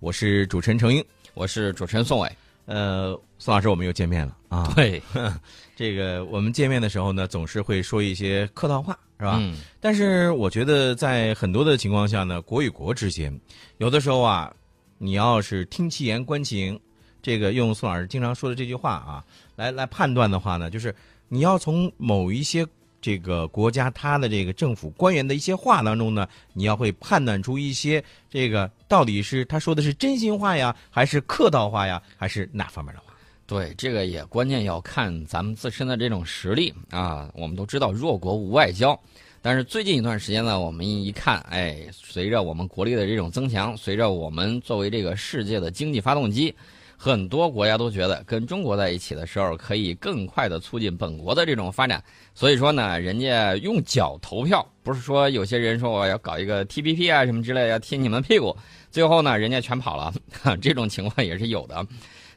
我是主持人程英，我是主持人宋伟。呃，宋老师，我们又见面了啊。对，这个我们见面的时候呢，总是会说一些客套话，是吧？嗯。但是我觉得在很多的情况下呢，国与国之间，有的时候啊，你要是听其言观其行，这个用宋老师经常说的这句话啊，来来判断的话呢，就是你要从某一些这个国家他的这个政府官员的一些话当中呢，你要会判断出一些这个到底是他说的是真心话呀，还是客套话呀，还是哪方面的话？对，这个也关键要看咱们自身的这种实力啊。我们都知道弱国无外交，但是最近一段时间呢，我们一看，哎，随着我们国力的这种增强，随着我们作为这个世界的经济发动机，很多国家都觉得跟中国在一起的时候，可以更快的促进本国的这种发展。所以说呢，人家用脚投票，不是说有些人说我要搞一个 T P P 啊什么之类，要踢你们屁股，最后呢，人家全跑了，这种情况也是有的。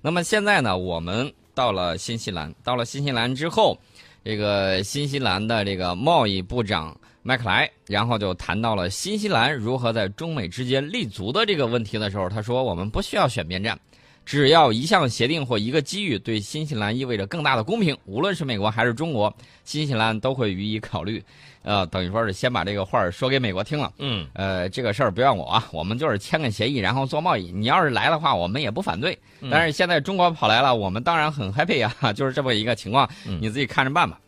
那么现在呢，我们到了新西兰，到了新西兰之后，这个新西兰的这个贸易部长麦克莱，然后就谈到了新西兰如何在中美之间立足的这个问题的时候，他说我们不需要选边站，只要一项协定或一个机遇对新西兰意味着更大的公平，无论是美国还是中国，新西兰都会予以考虑。呃，等于说是先把这个话说给美国听了。嗯，呃，这个事儿不怨我啊，我们就是签个协议，然后做贸易。你要是来的话，我们也不反对。但是现在中国跑来了，我们当然很 happy 啊，就是这么一个情况，你自己看着办吧。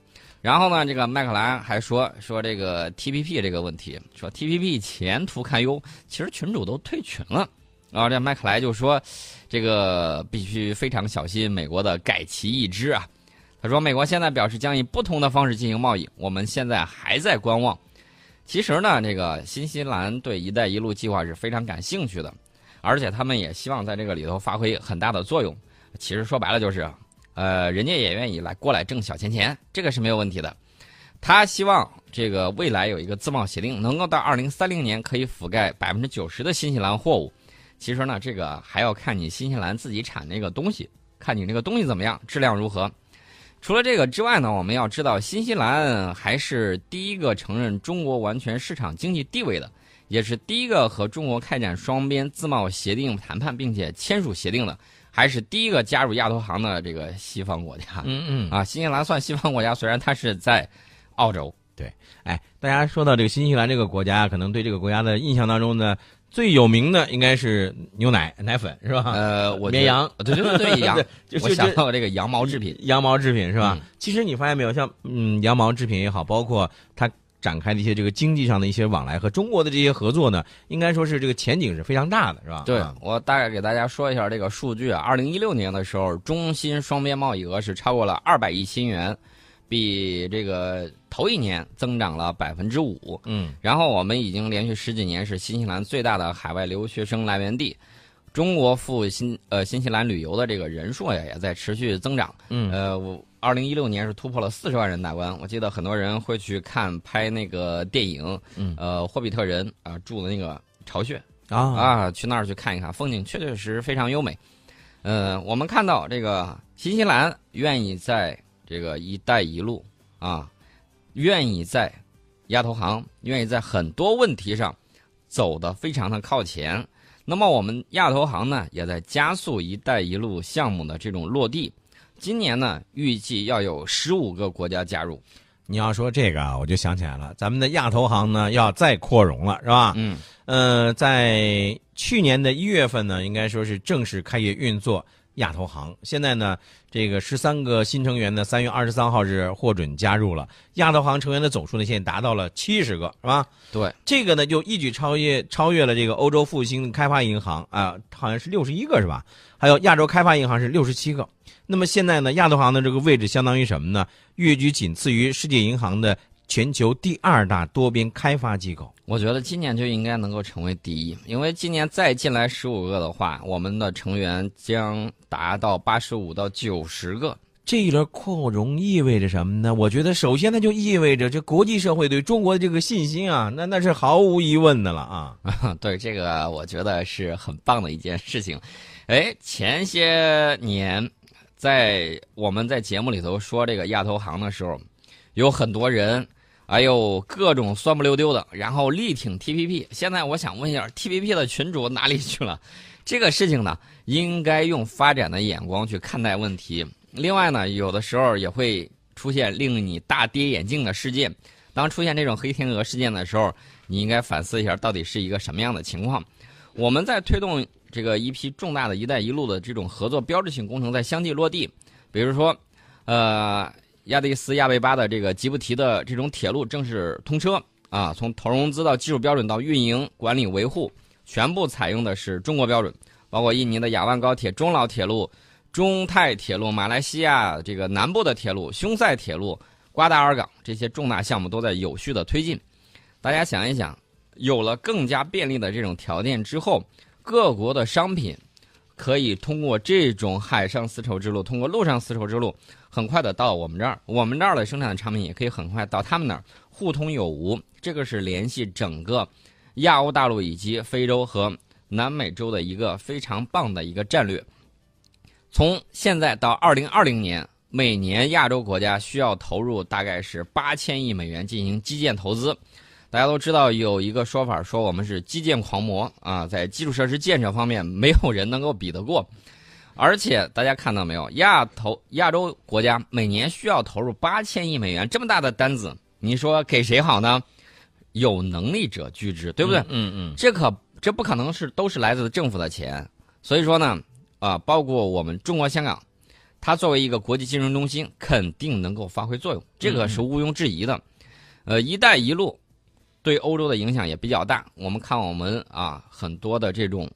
然后呢，这个麦克兰还说说这个 TPP 这个问题，说 TPP 前途堪忧，其实群主都退群了。然后这麦克莱就说，这个必须非常小心美国的改旗易帜啊。他说：“美国现在表示将以不同的方式进行贸易，我们现在还在观望。其实呢，这个新西兰对‘一带一路’计划是非常感兴趣的，而且他们也希望在这个里头发挥很大的作用。其实说白了就是，呃，人家也愿意来过来挣小钱钱，这个是没有问题的。他希望这个未来有一个自贸协定，能够到二零三零年可以覆盖百分之九十的新西兰货物。其实呢，这个还要看你新西兰自己产那个东西，看你那个东西怎么样，质量如何。”除了这个之外呢，我们要知道，新西兰还是第一个承认中国完全市场经济地位的，也是第一个和中国开展双边自贸协定谈判并且签署协定的，还是第一个加入亚投行的这个西方国家。嗯嗯啊，新西兰算西方国家，虽然它是在澳洲。对，哎，大家说到这个新西兰这个国家，可能对这个国家的印象当中呢。最有名的应该是牛奶奶粉是吧？呃，我绵羊，对对对，羊，我想到这个羊毛制品，羊毛制品是吧？其实你发现没有，像嗯羊毛制品也好，包括它展开的一些这个经济上的一些往来和中国的这些合作呢，应该说是这个前景是非常大的，是吧？对我大概给大家说一下这个数据啊，二零一六年的时候，中新双边贸易额是超过了二百亿新元。比这个头一年增长了百分之五，嗯，然后我们已经连续十几年是新西兰最大的海外留学生来源地，中国赴新呃新西兰旅游的这个人数呀也在持续增长，嗯，呃，我二零一六年是突破了四十万人大关，我记得很多人会去看拍那个电影，嗯，呃，霍比特人啊住的那个巢穴。啊。啊，去那儿去看一看，风景确确实实非常优美，呃，我们看到这个新西兰愿意在。这个“一带一路”啊，愿意在亚投行，愿意在很多问题上走得非常的靠前。那么我们亚投行呢，也在加速“一带一路”项目的这种落地。今年呢，预计要有十五个国家加入。你要说这个啊，我就想起来了，咱们的亚投行呢要再扩容了，是吧？嗯。呃，在去年的一月份呢，应该说是正式开业运作。亚投行现在呢，这个十三个新成员呢，三月二十三号是获准加入了亚投行成员的总数呢，现在达到了七十个，是吧？对，这个呢就一举超越超越了这个欧洲复兴开发银行啊，好像是六十一个是吧？还有亚洲开发银行是六十七个。那么现在呢，亚投行的这个位置相当于什么呢？跃居仅次于世界银行的全球第二大多边开发机构。我觉得今年就应该能够成为第一，因为今年再进来十五个的话，我们的成员将达到八十五到九十个。这一轮扩容意味着什么呢？我觉得首先它就意味着这国际社会对中国的这个信心啊，那那是毫无疑问的了啊。对这个，我觉得是很棒的一件事情。哎，前些年在我们在节目里头说这个亚投行的时候，有很多人。哎呦，各种酸不溜丢的，然后力挺 T P P。现在我想问一下，T P P 的群主哪里去了？这个事情呢，应该用发展的眼光去看待问题。另外呢，有的时候也会出现令你大跌眼镜的事件。当出现这种黑天鹅事件的时候，你应该反思一下，到底是一个什么样的情况。我们在推动这个一批重大的一带一路的这种合作标志性工程在相继落地，比如说，呃，亚的斯亚贝巴的这个吉布提的这种铁路正式通车啊，从投融资到技术标准到运营管理维护，全部采用的是中国标准，包括印尼的雅万高铁、中老铁路、中泰铁路、马来西亚这个南部的铁路、匈塞铁路。瓜达尔港这些重大项目都在有序的推进，大家想一想，有了更加便利的这种条件之后，各国的商品可以通过这种海上丝绸之路，通过陆上丝绸之路，很快的到我们这儿，我们这儿的生产的产品也可以很快到他们那儿，互通有无。这个是联系整个亚欧大陆以及非洲和南美洲的一个非常棒的一个战略。从现在到二零二零年。每年亚洲国家需要投入大概是八千亿美元进行基建投资。大家都知道有一个说法，说我们是基建狂魔啊，在基础设施建设方面没有人能够比得过。而且大家看到没有，亚投亚洲国家每年需要投入八千亿美元这么大的单子，你说给谁好呢？有能力者居之，对不对？嗯嗯，这可这不可能是都是来自政府的钱。所以说呢，啊，包括我们中国香港。它作为一个国际金融中心，肯定能够发挥作用，这个是毋庸置疑的。呃，“一带一路”对欧洲的影响也比较大。我们看我们啊，很多的这种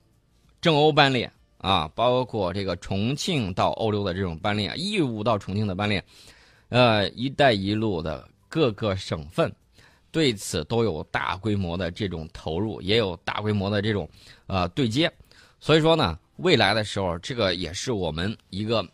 正欧班列啊，包括这个重庆到欧洲的这种班列，义乌到重庆的班列，呃，“一带一路”的各个省份对此都有大规模的这种投入，也有大规模的这种呃对接。所以说呢，未来的时候，这个也是我们一个。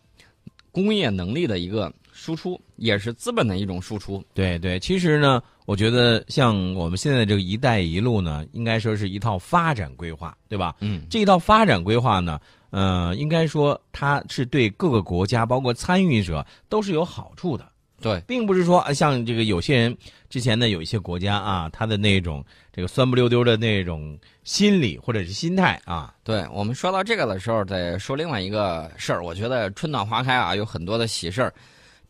工业能力的一个输出，也是资本的一种输出。对对，其实呢，我觉得像我们现在这个“一带一路”呢，应该说是一套发展规划，对吧？嗯，这一套发展规划呢，呃，应该说它是对各个国家，包括参与者都是有好处的。对，并不是说像这个有些人之前呢，有一些国家啊，他的那种这个酸不溜丢的那种心理或者是心态啊。对我们说到这个的时候，再说另外一个事儿。我觉得春暖花开啊，有很多的喜事儿。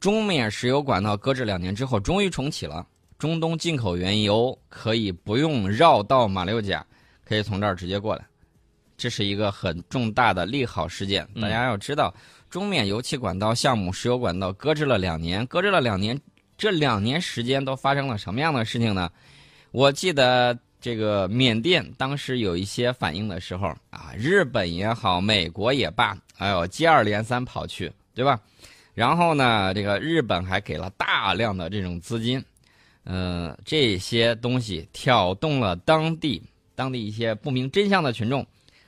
中缅石油管道搁置两年之后，终于重启了。中东进口原油可以不用绕道马六甲，可以从这儿直接过来，这是一个很重大的利好事件。大家要知道。中缅油气管道项目、石油管道搁置了两年，搁置了两年，这两年时间都发生了什么样的事情呢？我记得这个缅甸当时有一些反应的时候啊，日本也好，美国也罢，哎呦，接二连三跑去，对吧？然后呢，这个日本还给了大量的这种资金，呃，这些东西挑动了当地当地一些不明真相的群众。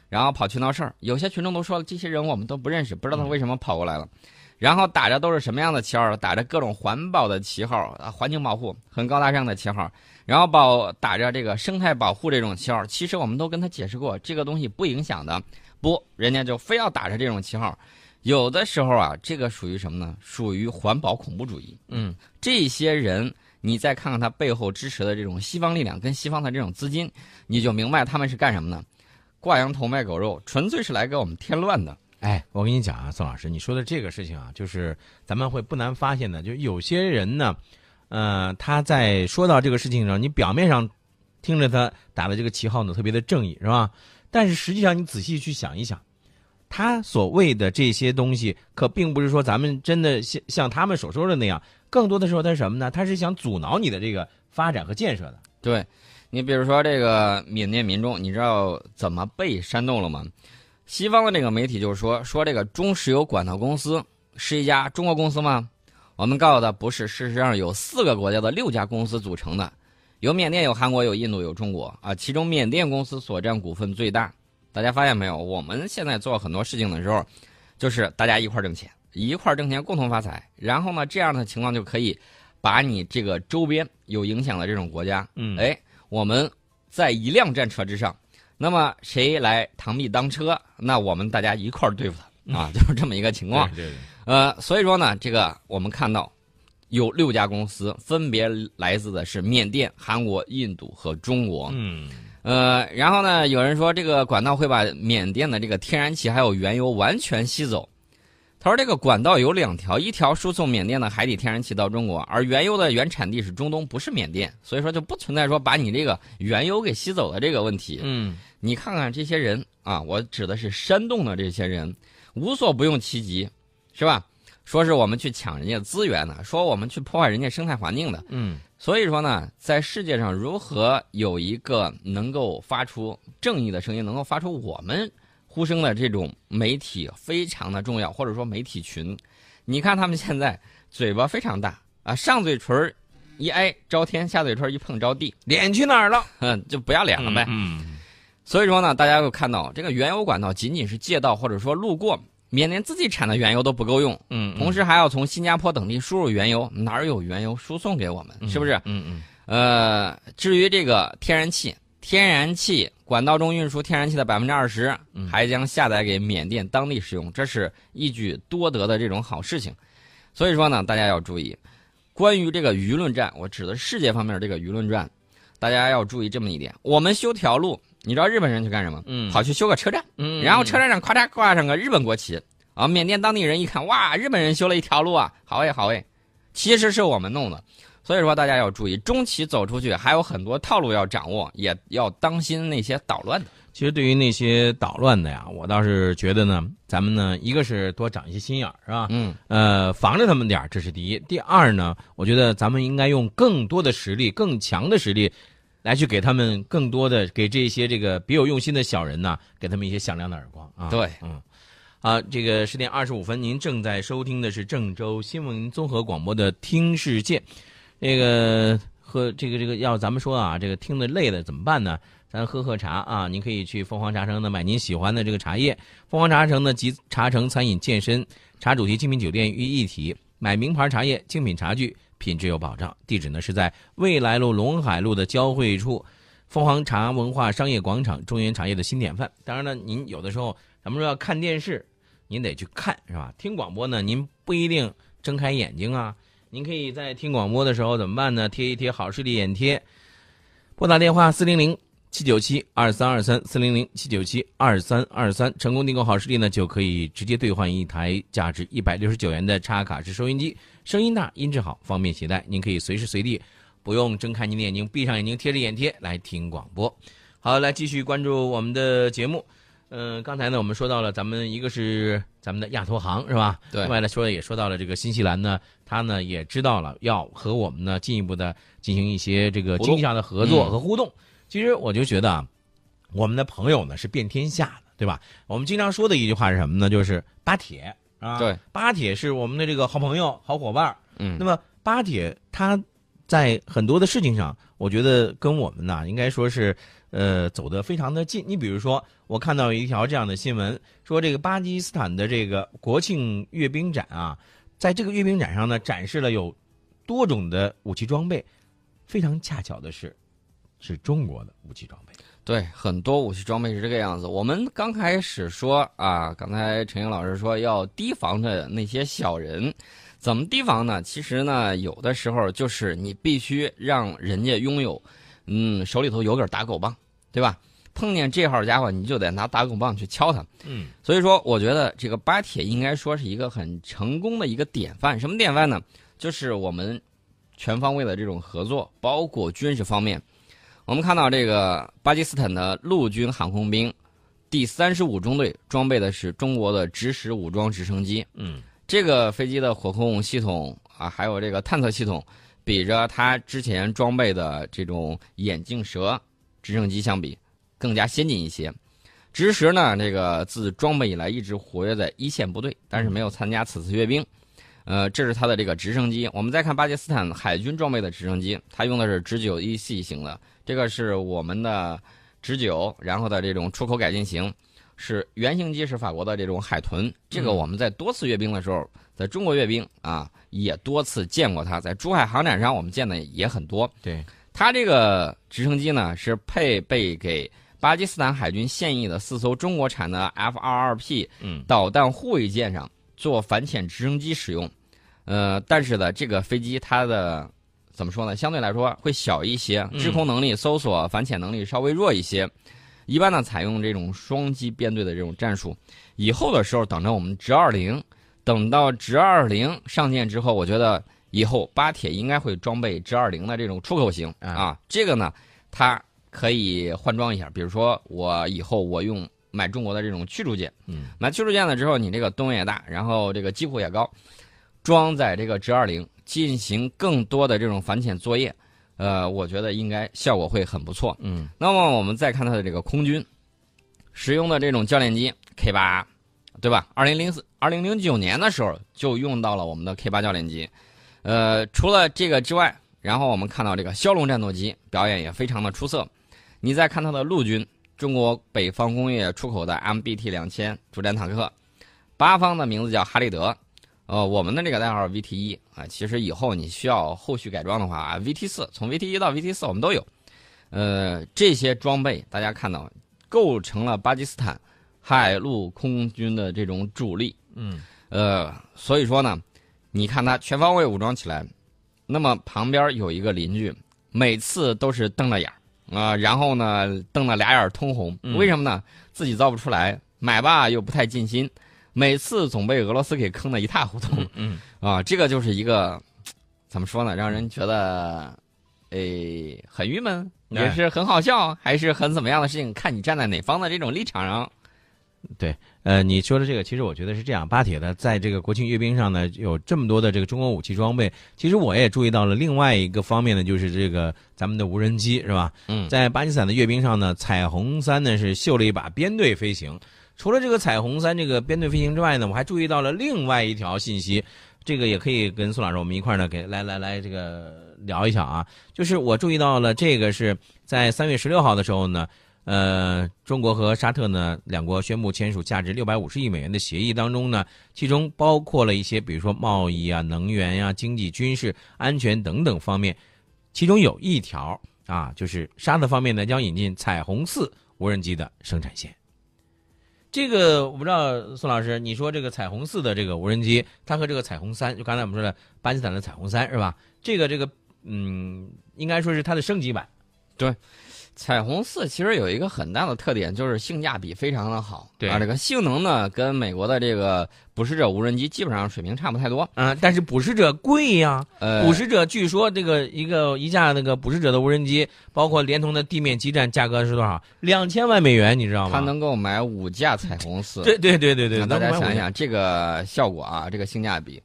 然后跑去闹事儿，有些群众都说了，这些人我们都不认识，不知道他为什么跑过来了。然后打着都是什么样的旗号？打着各种环保的旗号啊，环境保护很高大上的旗号。然后保打着这个生态保护这种旗号，其实我们都跟他解释过，这个东西不影响的。不，人家就非要打着这种旗号。有的时候啊，这个属于什么呢？属于环保恐怖主义。嗯，这些人，你再看看他背后支持的这种西方力量跟西方的这种资金，你就明白他们是干什么呢？挂羊头卖狗肉，纯粹是来给我们添乱的。哎，我跟你讲啊，宋老师，你说的这个事情啊，就是咱们会不难发现的，就有些人呢，呃，他在说到这个事情上，你表面上听着他打的这个旗号呢，特别的正义，是吧？但是实际上，你仔细去想一想，他所谓的这些东西，可并不是说咱们真的像像他们所说的那样，更多的时候他是什么呢？他是想阻挠你的这个发展和建设的。对。你比如说这个缅甸民众，你知道怎么被煽动了吗？西方的这个媒体就是说，说这个中石油管道公司是一家中国公司吗？我们告诉他不是，事实上有四个国家的六家公司组成的，有缅甸、有韩国、有印度、有中国啊。其中缅甸公司所占股份最大。大家发现没有？我们现在做很多事情的时候，就是大家一块挣钱，一块挣钱，共同发财。然后呢，这样的情况就可以把你这个周边有影响的这种国家，嗯，哎。我们在一辆战车之上，那么谁来螳臂当车？那我们大家一块儿对付他啊，就是这么一个情况。对对。呃，所以说呢，这个我们看到有六家公司，分别来自的是缅甸、韩国、印度和中国。嗯。呃，然后呢，有人说这个管道会把缅甸的这个天然气还有原油完全吸走。他说这个管道有两条，一条输送缅甸的海底天然气到中国，而原油的原产地是中东，不是缅甸，所以说就不存在说把你这个原油给吸走的这个问题。嗯，你看看这些人啊，我指的是煽动的这些人，无所不用其极，是吧？说是我们去抢人家资源的，说我们去破坏人家生态环境的。嗯，所以说呢，在世界上如何有一个能够发出正义的声音，能够发出我们呼声的这种媒体非常的重要，或者说媒体群。你看他们现在嘴巴非常大啊，上嘴唇一挨招天，下嘴唇一碰着地，脸去哪儿了？嗯，就不要脸了呗。嗯，所以说呢，大家又看到这个原油管道仅仅是借道或者说路过。缅甸自己产的原油都不够用，嗯，同时还要从新加坡等地输入原油，哪儿有原油输送给我们？是不是？嗯嗯。呃，至于这个天然气，天然气管道中运输天然气的百分之二十，还将下载给缅甸当地使用，这是一举多得的这种好事情。所以说呢，大家要注意，关于这个舆论战，我指的世界方面这个舆论战，大家要注意这么一点：我们修条路。你知道日本人去干什么？嗯，跑去修个车站，嗯，然后车站上咔嚓挂上个日本国旗，啊，缅甸当地人一看，哇，日本人修了一条路啊，好诶好诶，其实是我们弄的，所以说大家要注意，中期走出去还有很多套路要掌握，也要当心那些捣乱的。其实对于那些捣乱的呀，我倒是觉得呢，咱们呢，一个是多长一些心眼儿，是吧？嗯，呃，防着他们点儿，这是第一。第二呢，我觉得咱们应该用更多的实力，更强的实力。来去给他们更多的给这些这个别有用心的小人呢，给他们一些响亮的耳光啊！对，嗯，啊，这个十点二十五分，您正在收听的是郑州新闻综合广播的《听世界》，那个喝这个这个要咱们说啊，这个听的累的怎么办呢？咱喝喝茶啊！您可以去凤凰茶城呢买您喜欢的这个茶叶，凤凰茶城呢集茶城餐饮、健身、茶主题精品酒店于一体，买名牌茶叶、精品茶具。品质有保障，地址呢是在未来路陇海路的交汇处，凤凰茶文化商业广场，中原茶叶的新典范。当然了，您有的时候咱们说要看电视，您得去看是吧？听广播呢，您不一定睁开眼睛啊。您可以在听广播的时候怎么办呢？贴一贴好视力眼贴，拨打电话四零零七九七二三二三四零零七九七二三二三，成功订购好视力呢，就可以直接兑换一台价值一百六十九元的插卡式收音机。声音大，音质好，方便携带。您可以随时随地，不用睁开您的眼睛，闭上眼睛，贴着眼贴来听广播。好，来继续关注我们的节目。嗯，刚才呢，我们说到了咱们一个是咱们的亚投行是吧？对。另外呢，说也说到了这个新西兰呢，他呢也知道了要和我们呢进一步的进行一些这个经济上的合作和互动。其实我就觉得啊，我们的朋友呢是遍天下的，对吧？我们经常说的一句话是什么呢？就是巴铁。啊，对，巴铁是我们的这个好朋友、好伙伴嗯，那么巴铁他在很多的事情上，我觉得跟我们呢，应该说是呃走得非常的近。你比如说，我看到一条这样的新闻，说这个巴基斯坦的这个国庆阅兵展啊，在这个阅兵展上呢，展示了有多种的武器装备，非常恰巧的是，是中国的武器装备。对，很多武器装备是这个样子。我们刚开始说啊，刚才陈英老师说要提防着那些小人，怎么提防呢？其实呢，有的时候就是你必须让人家拥有，嗯，手里头有根打狗棒，对吧？碰见这号家伙，你就得拿打狗棒去敲他。嗯，所以说，我觉得这个巴铁应该说是一个很成功的一个典范。什么典范呢？就是我们全方位的这种合作，包括军事方面。我们看到这个巴基斯坦的陆军航空兵第三十五中队装备的是中国的直十武装直升机。嗯，这个飞机的火控系统啊，还有这个探测系统，比着它之前装备的这种眼镜蛇直升机相比，更加先进一些。直十呢，这个自装备以来一直活跃在一线部队，但是没有参加此次阅兵。呃，这是它的这个直升机。我们再看巴基斯坦海军装备的直升机，它用的是直九一系型的。这个是我们的直九，然后的这种出口改进型，是原型机是法国的这种海豚。这个我们在多次阅兵的时候，在中国阅兵啊，也多次见过它。在珠海航展上，我们见的也很多。对，它这个直升机呢，是配备给巴基斯坦海军现役的四艘中国产的 F 二二 P 导弹护卫舰上做反潜直升机使用。呃，但是呢，这个飞机它的怎么说呢？相对来说会小一些，制空能力、搜索、反潜能力稍微弱一些。一般呢，采用这种双机编队的这种战术。以后的时候，等着我们直二零，等到直二零上舰之后，我觉得以后巴铁应该会装备直二零的这种出口型啊。这个呢，它可以换装一下，比如说我以后我用买中国的这种驱逐舰，嗯，买驱逐舰了之后，你这个吨位也大，然后这个机库也高，装载这个直二零进行更多的这种反潜作业。呃，我觉得应该效果会很不错。嗯，那么我们再看它的这个空军使用的这种教练机 K 八，对吧？二零零四、二零零九年的时候就用到了我们的 K 八教练机。呃，除了这个之外，然后我们看到这个枭龙战斗机表演也非常的出色。你再看它的陆军，中国北方工业出口的 MBT 两千主战坦克，八方的名字叫哈利德。呃，我们的这个代号 VT 一啊，其实以后你需要后续改装的话啊，VT 四从 VT 一到 VT 四我们都有。呃，这些装备大家看到，构成了巴基斯坦海陆空军的这种主力。嗯，呃，所以说呢，你看它全方位武装起来，那么旁边有一个邻居，每次都是瞪着眼儿啊，然后呢瞪了俩眼通红，为什么呢？自己造不出来，买吧又不太尽心。每次总被俄罗斯给坑得一塌糊涂，嗯啊，这个就是一个怎么说呢？让人觉得，诶，很郁闷，也是很好笑，还是很怎么样的事情？看你站在哪方的这种立场上。对，呃，你说的这个，其实我觉得是这样。巴铁的在这个国庆阅兵上呢，有这么多的这个中国武器装备。其实我也注意到了另外一个方面呢，就是这个咱们的无人机，是吧？嗯，在巴基斯坦的阅兵上呢，彩虹三呢是秀了一把编队飞行。除了这个彩虹三这个编队飞行之外呢，我还注意到了另外一条信息，这个也可以跟宋老师我们一块呢给来来来这个聊一下啊。就是我注意到了这个是在三月十六号的时候呢，呃，中国和沙特呢两国宣布签署价值六百五十亿美元的协议当中呢，其中包括了一些比如说贸易啊、能源呀、经济、军事、安全等等方面，其中有一条啊，就是沙特方面呢将引进彩虹四无人机的生产线。这个我不知道，宋老师，你说这个彩虹四的这个无人机，它和这个彩虹三，就刚才我们说的巴基斯坦的彩虹三是吧？这个这个，嗯，应该说是它的升级版。对，彩虹四其实有一个很大的特点，就是性价比非常的好。对啊，这个性能呢，跟美国的这个捕食者无人机基本上水平差不太多。嗯，但是捕食者贵呀。呃，捕食者据说这个一个一架那个捕食者的无人机，包括连同的地面基站，价格是多少？两千万美元，你知道吗？它能够买五架彩虹四。对对对对对，大家想一想这个效果啊，这个性价比。